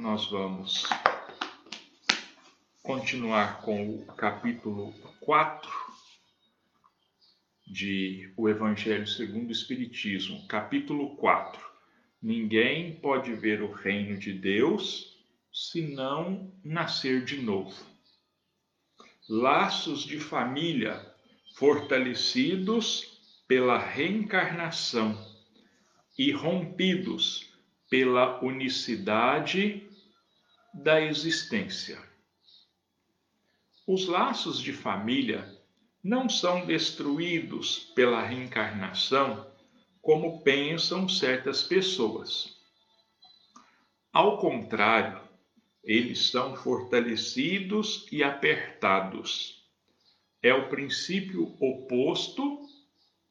Nós vamos continuar com o capítulo 4 de O Evangelho segundo o Espiritismo, capítulo 4. Ninguém pode ver o reino de Deus se não nascer de novo. Laços de família fortalecidos pela reencarnação e rompidos pela unicidade da existência. Os laços de família não são destruídos pela reencarnação como pensam certas pessoas. Ao contrário, eles são fortalecidos e apertados. É o princípio oposto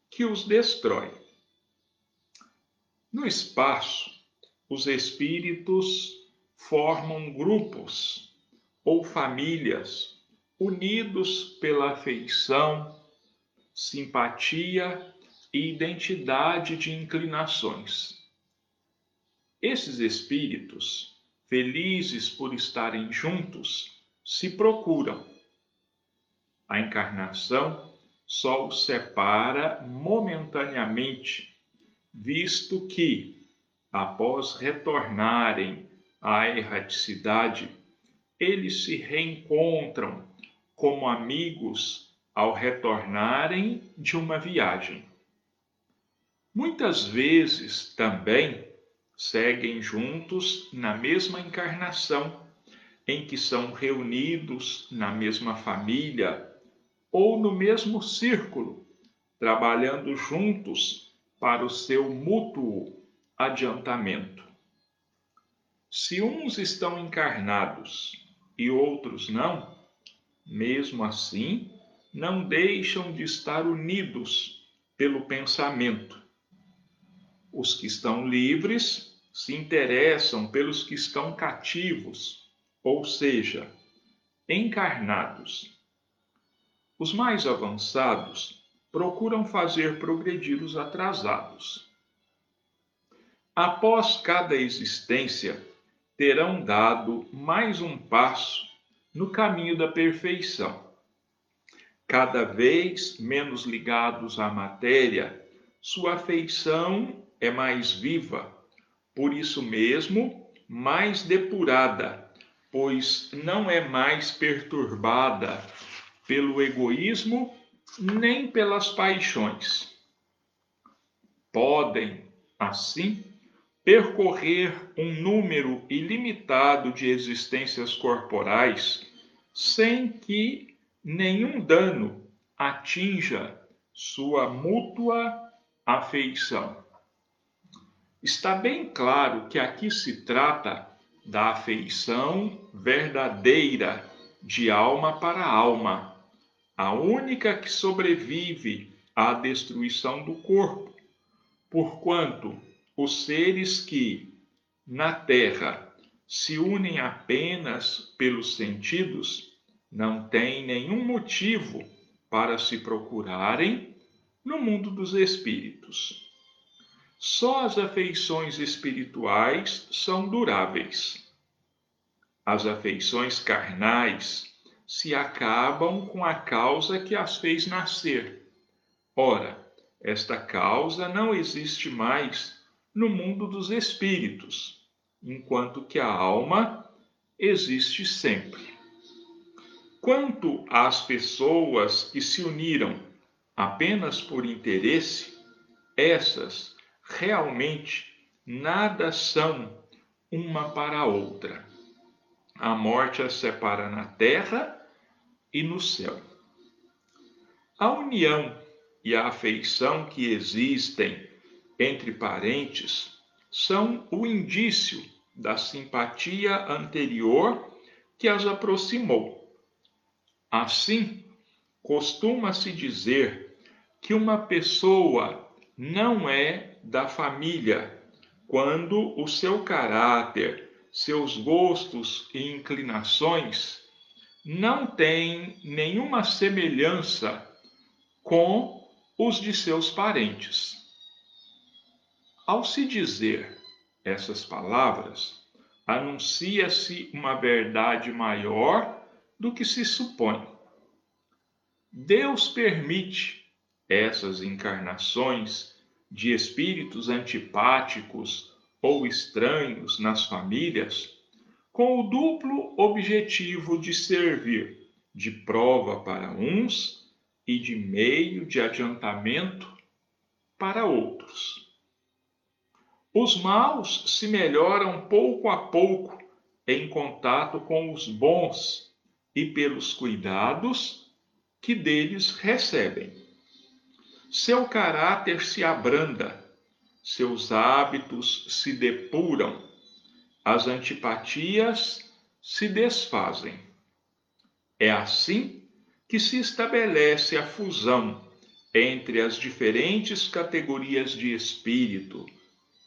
que os destrói. No espaço, os espíritos formam grupos ou famílias unidos pela afeição, simpatia e identidade de inclinações. Esses espíritos, felizes por estarem juntos, se procuram. A encarnação só os separa momentaneamente, visto que após retornarem à erraticidade, eles se reencontram como amigos ao retornarem de uma viagem. Muitas vezes também seguem juntos na mesma encarnação, em que são reunidos na mesma família ou no mesmo círculo, trabalhando juntos para o seu mútuo adiantamento. Se uns estão encarnados e outros não, mesmo assim, não deixam de estar unidos pelo pensamento. Os que estão livres se interessam pelos que estão cativos, ou seja, encarnados. Os mais avançados procuram fazer progredir os atrasados. Após cada existência, terão dado mais um passo no caminho da perfeição. Cada vez menos ligados à matéria, sua afeição é mais viva, por isso mesmo, mais depurada, pois não é mais perturbada pelo egoísmo nem pelas paixões. Podem, assim, percorrer um número ilimitado de existências corporais sem que nenhum dano atinja sua mútua afeição. Está bem claro que aqui se trata da afeição verdadeira de alma para alma, a única que sobrevive à destruição do corpo, porquanto os seres que, na Terra, se unem apenas pelos sentidos, não têm nenhum motivo para se procurarem no mundo dos espíritos. Só as afeições espirituais são duráveis. As afeições carnais se acabam com a causa que as fez nascer. Ora, esta causa não existe mais no mundo dos espíritos, enquanto que a alma existe sempre. Quanto às pessoas que se uniram apenas por interesse, essas realmente nada são uma para a outra. A morte as separa na terra e no céu. A união e a afeição que existem entre parentes são o indício da simpatia anterior que as aproximou. Assim, costuma-se dizer que uma pessoa não é da família quando o seu caráter, seus gostos e inclinações não têm nenhuma semelhança com os de seus parentes. Ao se dizer essas palavras, anuncia-se uma verdade maior do que se supõe. Deus permite essas encarnações de espíritos antipáticos ou estranhos nas famílias com o duplo objetivo de servir de prova para uns e de meio de adiantamento para outros. Os maus se melhoram pouco a pouco em contato com os bons e pelos cuidados que deles recebem. Seu caráter se abranda, seus hábitos se depuram, as antipatias se desfazem. É assim que se estabelece a fusão entre as diferentes categorias de espírito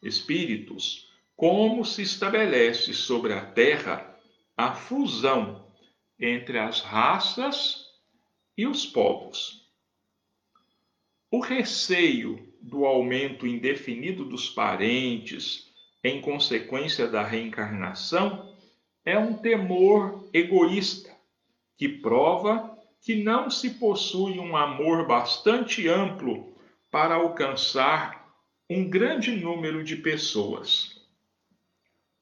espíritos, como se estabelece sobre a Terra a fusão entre as raças e os povos. O receio do aumento indefinido dos parentes em consequência da reencarnação é um temor egoísta que prova que não se possui um amor bastante amplo para alcançar um grande número de pessoas.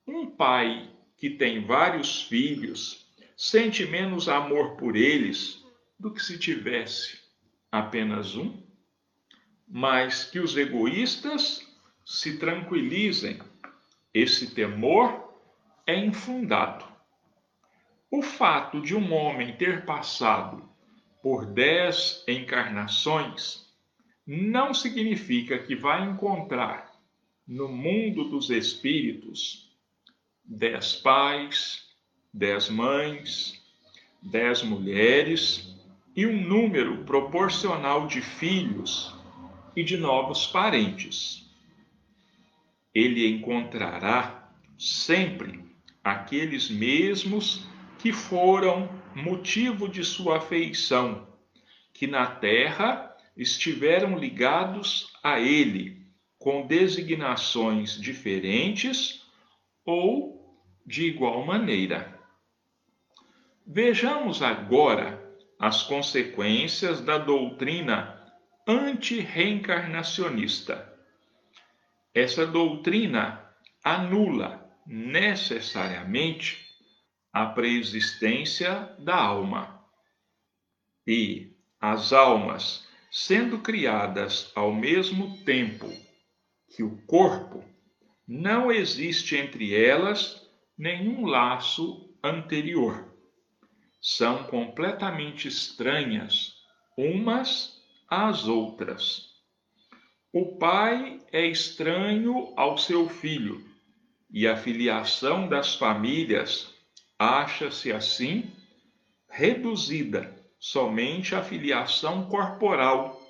Um pai que tem vários filhos sente menos amor por eles do que se tivesse apenas um, mas que os egoístas se tranquilizem. Esse temor é infundado. O fato de um homem ter passado por dez encarnações não significa que vai encontrar no mundo dos espíritos dez pais, dez mães, dez mulheres e um número proporcional de filhos e de novos parentes. Ele encontrará sempre aqueles mesmos que foram motivo de sua afeição, que na terra estiveram ligados a ele com designações diferentes ou de igual maneira. Vejamos agora as consequências da doutrina anti-reencarnacionista. Essa doutrina anula necessariamente a preexistência da alma. E as almas sendo criadas ao mesmo tempo que o corpo, não existe entre elas nenhum laço anterior. São completamente estranhas umas às outras. O pai é estranho ao seu filho e a filiação das famílias acha-se assim reduzida somente a filiação corporal,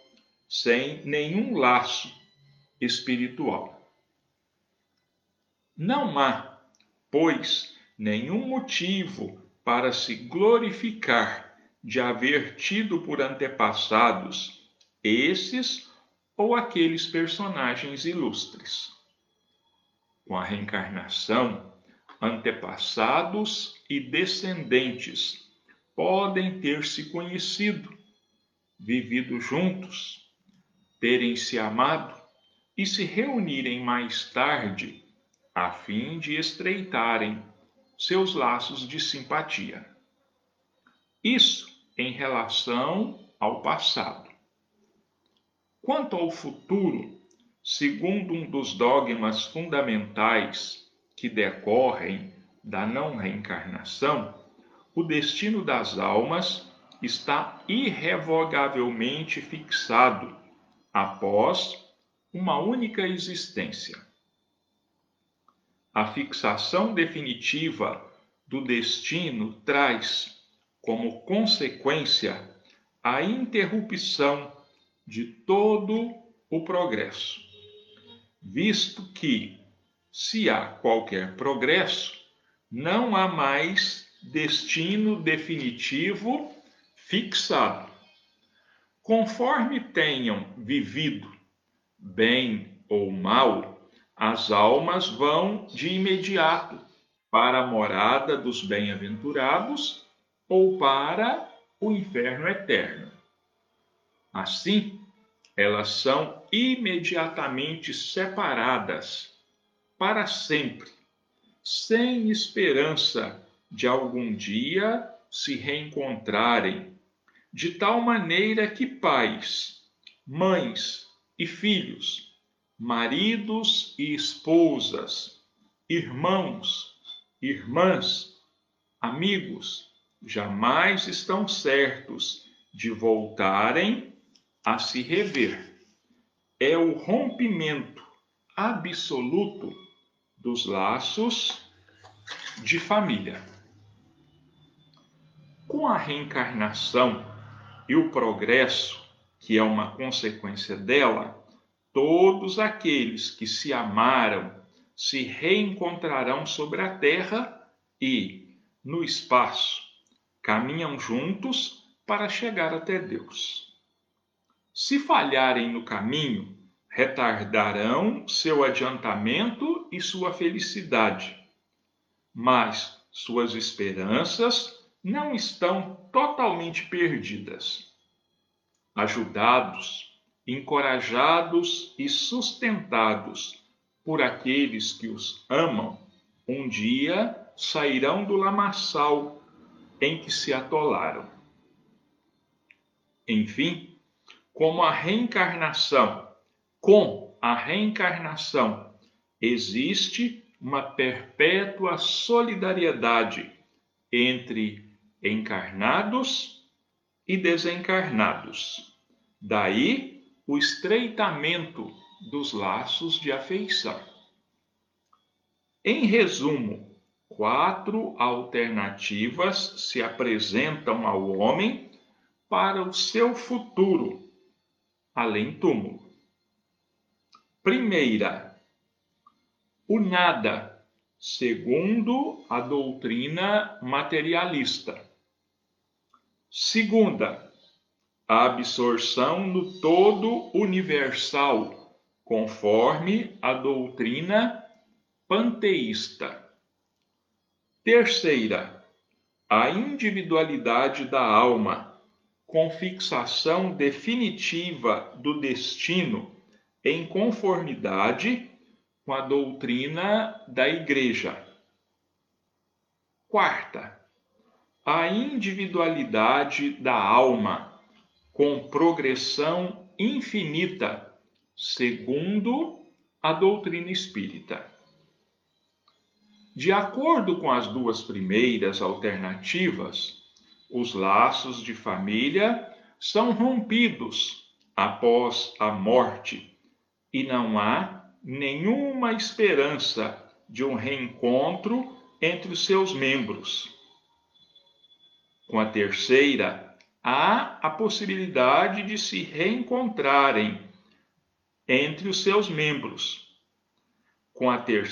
sem nenhum laço espiritual. Não há, pois, nenhum motivo para se glorificar de haver tido por antepassados esses ou aqueles personagens ilustres. Com a reencarnação, antepassados e descendentes podem ter se conhecido, vivido juntos, terem se amado e se reunirem mais tarde a fim de estreitarem seus laços de simpatia. Isso em relação ao passado. Quanto ao futuro, segundo um dos dogmas fundamentais que decorrem da não reencarnação, o destino das almas está irrevogavelmente fixado após uma única existência. A fixação definitiva do destino traz como consequência a interrupção de todo o progresso, visto que, se há qualquer progresso, não há mais destino definitivo fixado. Conforme tenham vivido, bem ou mal, as almas vão de imediato para a morada dos bem-aventurados ou para o inferno eterno. Assim, elas são imediatamente separadas para sempre, sem esperança de algum dia se reencontrarem, de tal maneira que pais, mães e filhos, maridos e esposas, irmãos, irmãs, amigos, jamais estão certos de voltarem a se rever. É o rompimento absoluto dos laços de família. Com a reencarnação e o progresso, que é uma consequência dela, todos aqueles que se amaram se reencontrarão sobre a terra e, no espaço, caminham juntos para chegar até Deus. Se falharem no caminho, retardarão seu adiantamento e sua felicidade, mas suas esperanças não estão totalmente perdidas. Ajudados, encorajados e sustentados por aqueles que os amam, um dia sairão do lamaçal em que se atolaram. Enfim, como a reencarnação, com a reencarnação, existe uma perpétua solidariedade entre encarnados e desencarnados. Daí o estreitamento dos laços de afeição. Em resumo, quatro alternativas se apresentam ao homem para o seu futuro além túmulo. Primeira, o nada, segundo a doutrina materialista. Segunda, a absorção no todo universal, conforme a doutrina panteísta. Terceira, a individualidade da alma com fixação definitiva do destino em conformidade com a doutrina da Igreja. Quarta, a individualidade da alma com progressão infinita, segundo a doutrina espírita. De acordo com as duas primeiras alternativas, os laços de família são rompidos após a morte e não há nenhuma esperança de um reencontro entre os seus membros. Com a terceira, há a possibilidade de se reencontrarem entre os seus membros. Com a, ter...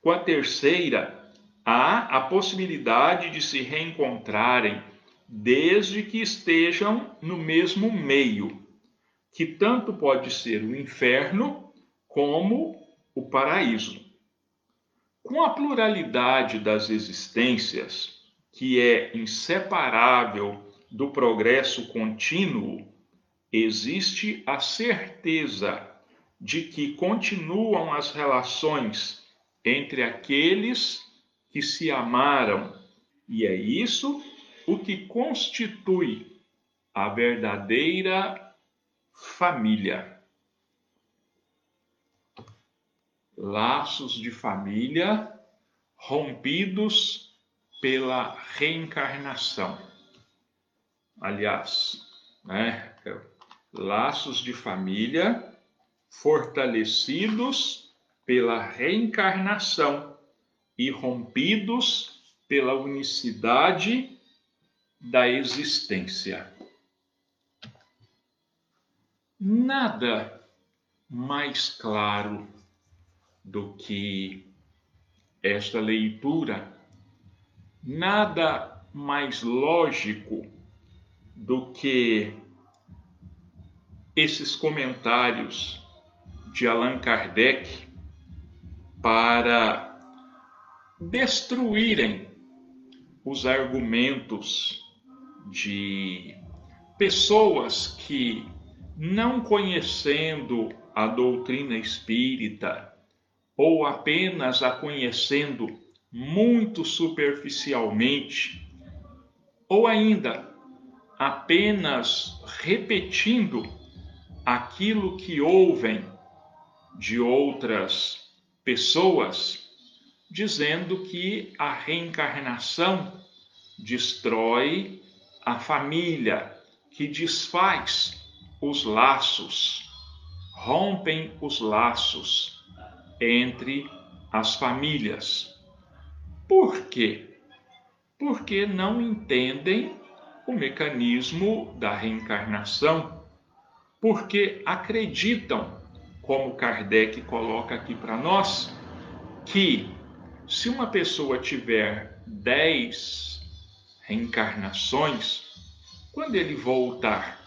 Com a terceira, há a possibilidade de se reencontrarem desde que estejam no mesmo meio, que tanto pode ser o inferno como o paraíso. Com a pluralidade das existências, que é inseparável do progresso contínuo, existe a certeza de que continuam as relações entre aqueles que se amaram, e é isso o que constitui a verdadeira família. Laços de família rompidos pela reencarnação. Aliás, né, laços de família fortalecidos pela reencarnação e rompidos pela unicidade da existência. Nada mais claro do que esta leitura, nada mais lógico do que esses comentários de Allan Kardec para destruírem os argumentos de pessoas que, não conhecendo a doutrina espírita, ou apenas a conhecendo muito superficialmente, ou ainda apenas repetindo aquilo que ouvem de outras pessoas, dizendo que a reencarnação destrói a família, que desfaz os laços, rompem os laços entre as famílias. Por quê? Porque não entendem o mecanismo da reencarnação, porque acreditam, como Kardec coloca aqui para nós, que se uma pessoa tiver dez reencarnações, quando ele voltar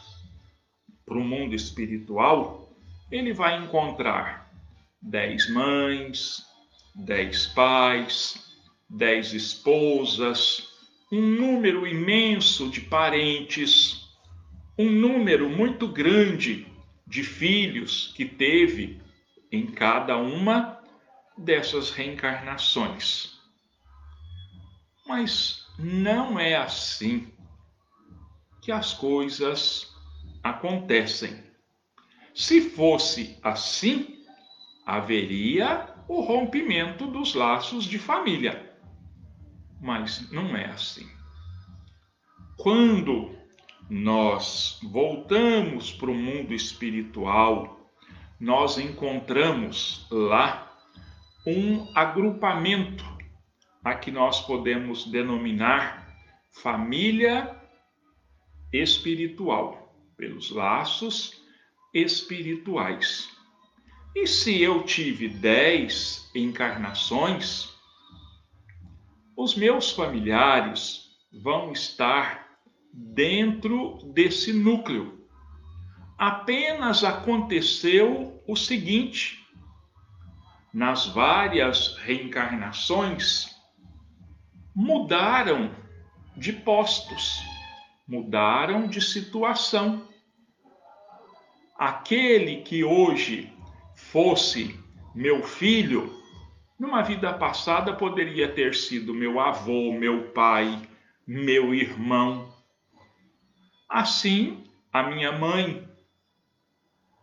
para o mundo espiritual, ele vai encontrar dez mães, dez pais, dez esposas, um número imenso de parentes, um número muito grande de filhos que teve em cada uma dessas reencarnações. Mas não é assim que as coisas acontecem. Se fosse assim, haveria o rompimento dos laços de família mas não é assim. Quando nós voltamos para o mundo espiritual, nós encontramos lá um agrupamento a que nós podemos denominar família espiritual, pelos laços espirituais. E se eu tive dez encarnações, os meus familiares vão estar dentro desse núcleo. Apenas aconteceu o seguinte: nas várias reencarnações, mudaram de postos, mudaram de situação. Aquele que hoje fosse meu filho numa vida passada poderia ter sido meu avô, meu pai, meu irmão. Assim, a minha mãe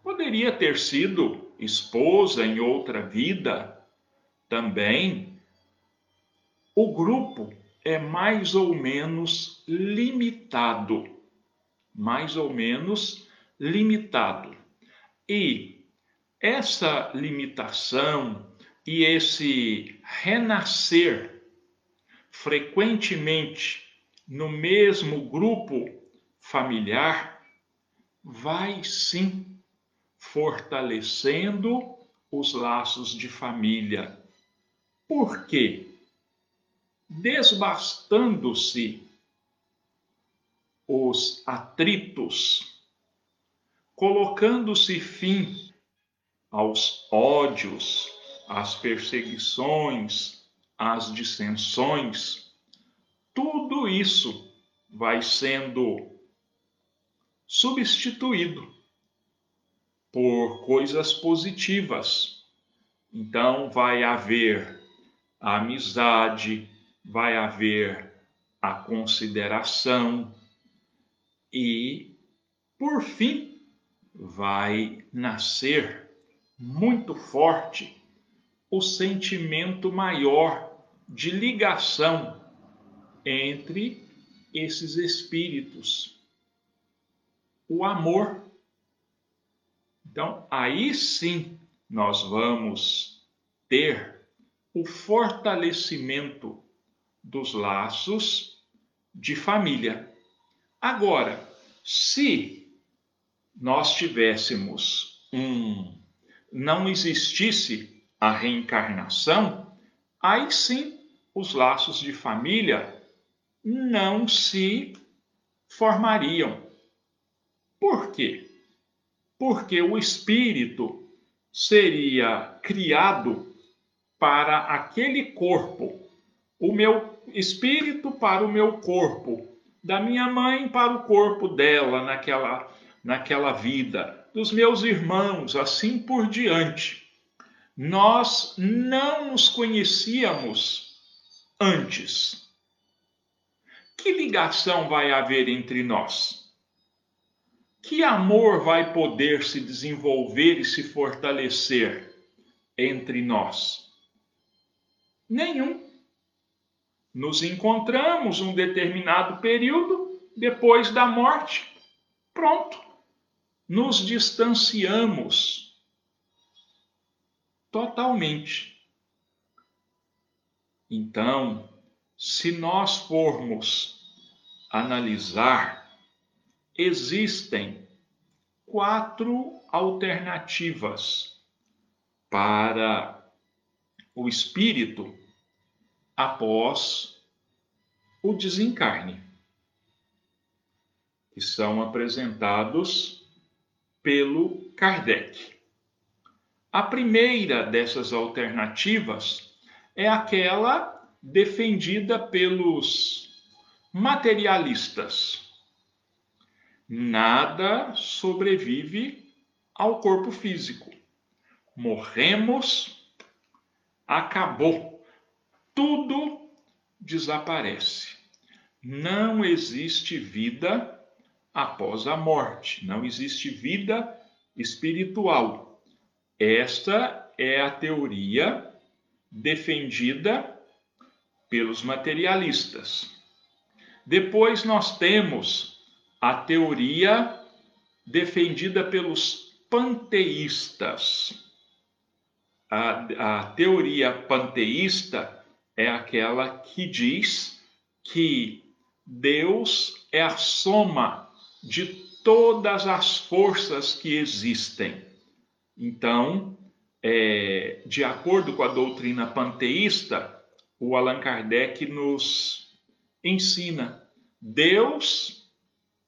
poderia ter sido esposa em outra vida também. O grupo é mais ou menos limitado. Mais ou menos limitado. E essa limitação, e esse renascer frequentemente no mesmo grupo familiar vai sim fortalecendo os laços de família. Por quê? Desbastando-se os atritos, colocando-se fim aos ódios, as perseguições, as dissensões, tudo isso vai sendo substituído por coisas positivas. Então, vai haver a amizade, vai haver a consideração e, por fim, vai nascer muito forte o sentimento maior de ligação entre esses espíritos. O amor. Então, aí sim nós vamos ter o fortalecimento dos laços de família. Agora, se nós tivéssemos um não existisse a reencarnação, aí sim os laços de família não se formariam. Por quê? Porque o espírito seria criado para aquele corpo o meu espírito para o meu corpo, da minha mãe para o corpo dela naquela, naquela vida, dos meus irmãos, assim por diante. Nós não nos conhecíamos antes. Que ligação vai haver entre nós? Que amor vai poder se desenvolver e se fortalecer entre nós? Nenhum nos encontramos um determinado período depois da morte. Pronto. Nos distanciamos totalmente. Então, se nós formos analisar, existem quatro alternativas para o espírito após o desencarne, que são apresentados pelo Kardec. A primeira dessas alternativas é aquela defendida pelos materialistas. Nada sobrevive ao corpo físico. Morremos, acabou tudo desaparece. Não existe vida após a morte, não existe vida espiritual. Esta é a teoria defendida pelos materialistas. Depois nós temos a teoria defendida pelos panteístas. A, a teoria panteísta é aquela que diz que Deus é a soma de todas as forças que existem. Então, é, de acordo com a doutrina panteísta, o Allan Kardec nos ensina: Deus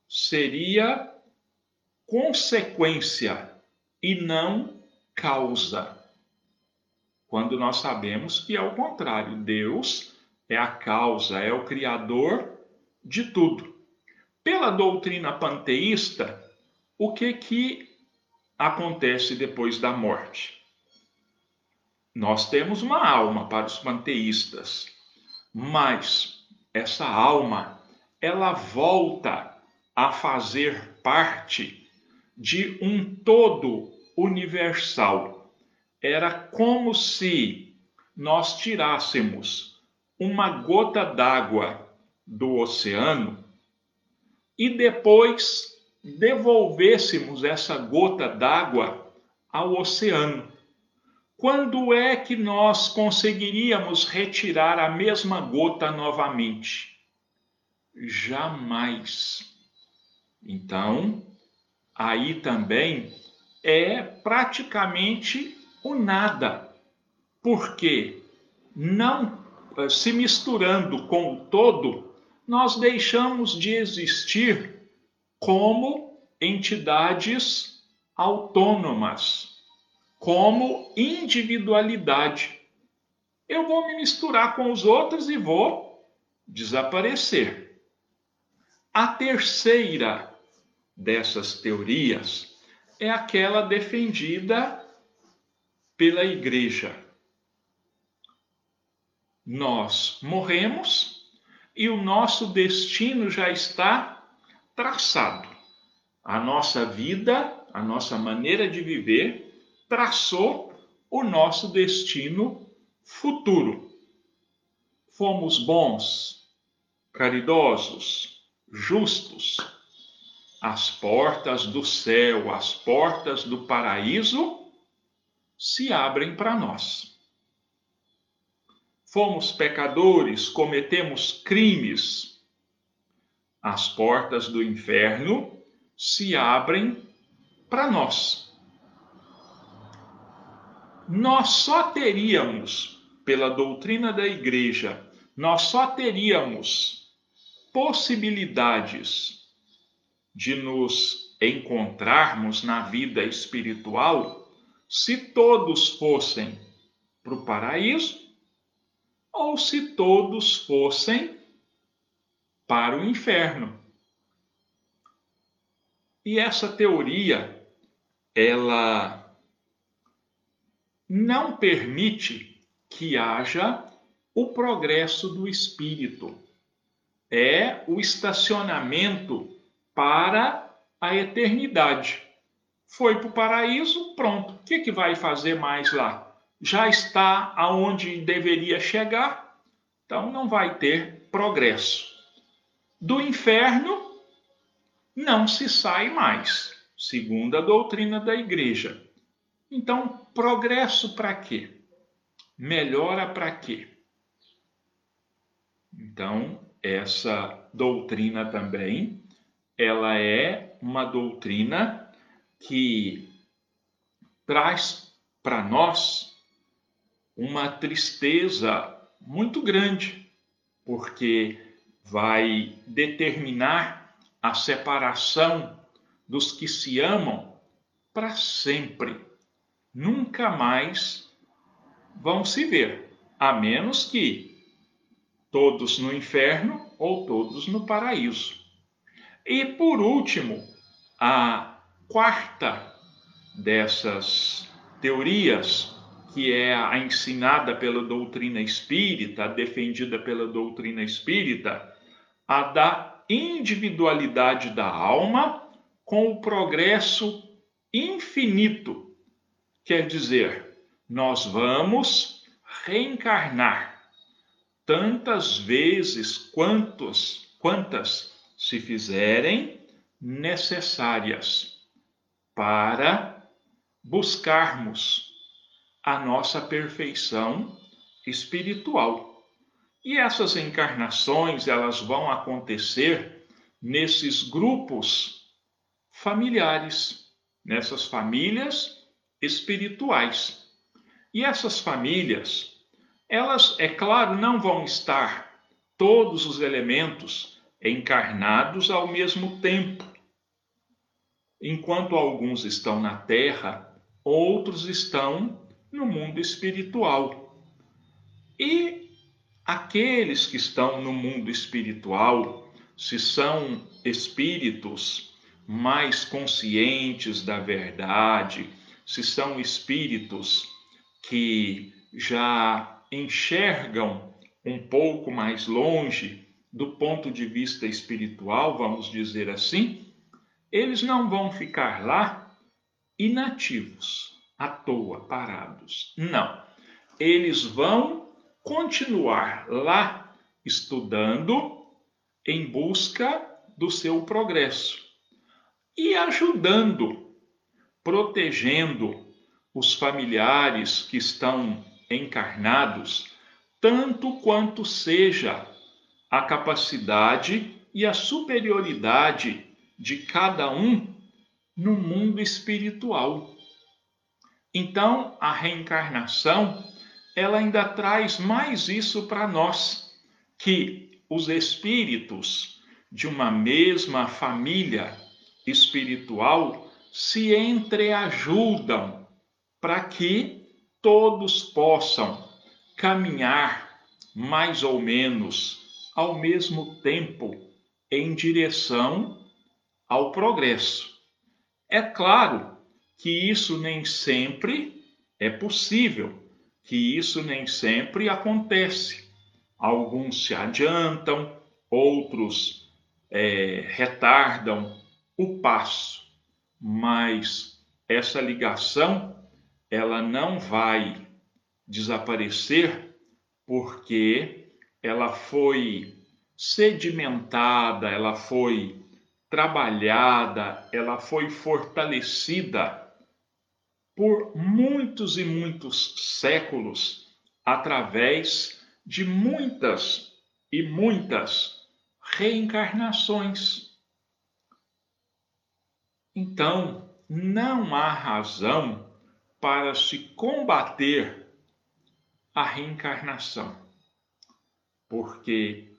seria consequência e não causa quando nós sabemos que é o contrário. Deus é a causa, é o criador de tudo. Pela doutrina panteísta, o que que acontece depois da morte? Nós temos uma alma para os panteístas, mas essa alma ela volta a fazer parte de um todo universal era como se nós tirássemos uma gota d'água do oceano e depois devolvêssemos essa gota d'água ao oceano. Quando é que nós conseguiríamos retirar a mesma gota novamente? Jamais. Então, aí também é praticamente o nada, porque não eh, se misturando com o todo, nós deixamos de existir como entidades autônomas, como individualidade. Eu vou me misturar com os outros e vou desaparecer. A terceira dessas teorias é aquela defendida pela igreja. Nós morremos e o nosso destino já está traçado. A nossa vida, a nossa maneira de viver, traçou o nosso destino futuro. Fomos bons, caridosos, justos. As portas do céu, as portas do paraíso se abrem para nós. Fomos pecadores, cometemos crimes. As portas do inferno se abrem para nós. Nós só teríamos, pela doutrina da igreja, nós só teríamos possibilidades de nos encontrarmos na vida espiritual se todos fossem para o paraíso ou se todos fossem para o inferno. E essa teoria, ela não permite que haja o progresso do espírito. É o estacionamento para a eternidade. Foi para o paraíso, pronto. O que, que vai fazer mais lá? Já está aonde deveria chegar, então não vai ter progresso. Do inferno não se sai mais, segundo a doutrina da igreja. Então, progresso para quê? Melhora para quê? Então, essa doutrina também, ela é uma doutrina que traz para nós uma tristeza muito grande, porque vai determinar a separação dos que se amam para sempre. Nunca mais vão se ver, a menos que todos no inferno ou todos no paraíso. E por último, a quarta dessas teorias, que é a ensinada pela doutrina espírita, defendida pela doutrina espírita, a da individualidade da alma com o progresso infinito. Quer dizer, nós vamos reencarnar tantas vezes quantos, quantas se fizerem necessárias para buscarmos a nossa perfeição espiritual. E essas encarnações, elas vão acontecer nesses grupos familiares, nessas famílias espirituais. E essas famílias, elas, é claro, não vão estar todos os elementos encarnados ao mesmo tempo. Enquanto alguns estão na terra, outros estão no mundo espiritual. E Aqueles que estão no mundo espiritual, se são espíritos mais conscientes da verdade, se são espíritos que já enxergam um pouco mais longe do ponto de vista espiritual, vamos dizer assim, eles não vão ficar lá inativos, à toa, parados. Não. Eles vão continuar lá estudando em busca do seu progresso e ajudando, protegendo os familiares que estão encarnados, tanto quanto seja a capacidade e a superioridade de cada um no mundo espiritual. Então, a reencarnação ela ainda traz mais isso para nós, que os espíritos de uma mesma família espiritual se entreajudam para que todos possam caminhar mais ou menos ao mesmo tempo em direção ao progresso. É claro que isso nem sempre é possível que isso nem sempre acontece. Alguns se adiantam, outros é, retardam o passo, mas essa ligação ela não vai desaparecer porque ela foi sedimentada, ela foi trabalhada, ela foi fortalecida por muitos e muitos séculos, através de muitas e muitas reencarnações. Então, não há razão para se combater a reencarnação, porque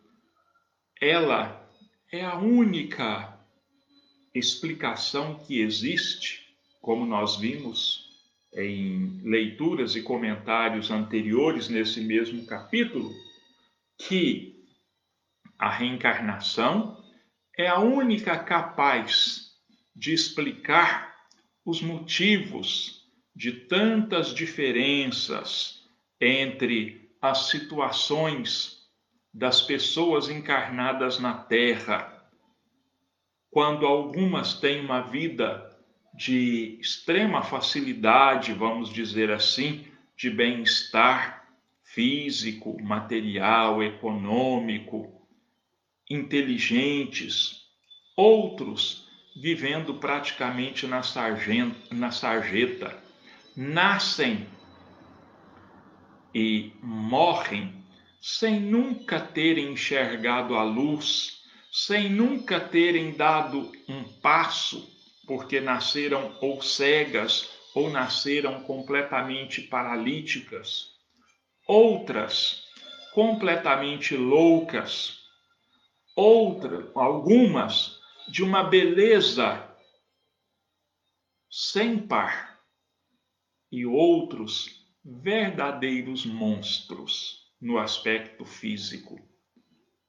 ela é a única explicação que existe, como nós vimos em leituras e comentários anteriores nesse mesmo capítulo que a reencarnação é a única capaz de explicar os motivos de tantas diferenças entre as situações das pessoas encarnadas na Terra, quando algumas têm uma vida de extrema facilidade, vamos dizer assim, de bem-estar físico, material, econômico, inteligentes, outros vivendo praticamente na, sargenta, na sarjeta, nascem e morrem sem nunca terem enxergado a luz, sem nunca terem dado um passo porque nasceram ou cegas ou nasceram completamente paralíticas, outras completamente loucas, outras, algumas de uma beleza sem par e outros verdadeiros monstros no aspecto físico.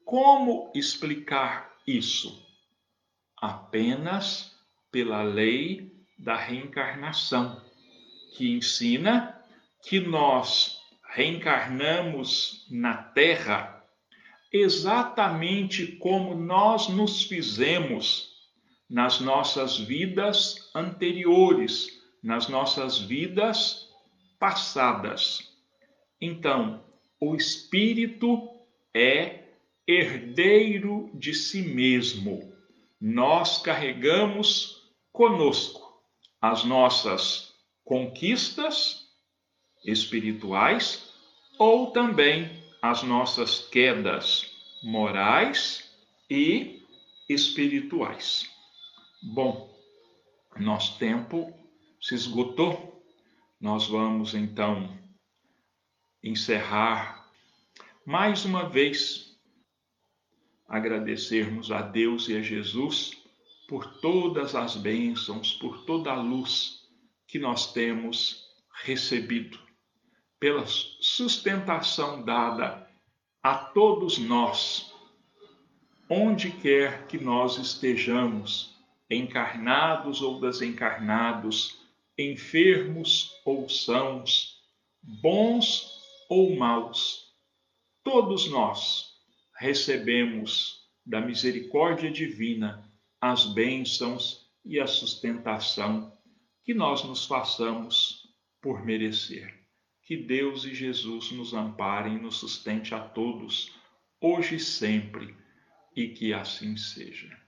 Como explicar isso? Apenas pela lei da reencarnação, que ensina que nós reencarnamos na Terra exatamente como nós nos fizemos nas nossas vidas anteriores, nas nossas vidas passadas. Então, o espírito é herdeiro de si mesmo. Nós carregamos conosco as nossas conquistas espirituais ou também as nossas quedas morais e espirituais. Bom, nosso tempo se esgotou. Nós vamos então encerrar mais uma vez agradecermos a Deus e a Jesus por todas as bênçãos, por toda a luz que nós temos recebido, pela sustentação dada a todos nós, onde quer que nós estejamos, encarnados ou desencarnados, enfermos ou sãos, bons ou maus, todos nós recebemos da misericórdia divina as bênçãos e a sustentação que nós nos façamos por merecer. Que Deus e Jesus nos amparem e nos sustente a todos, hoje e sempre, e que assim seja.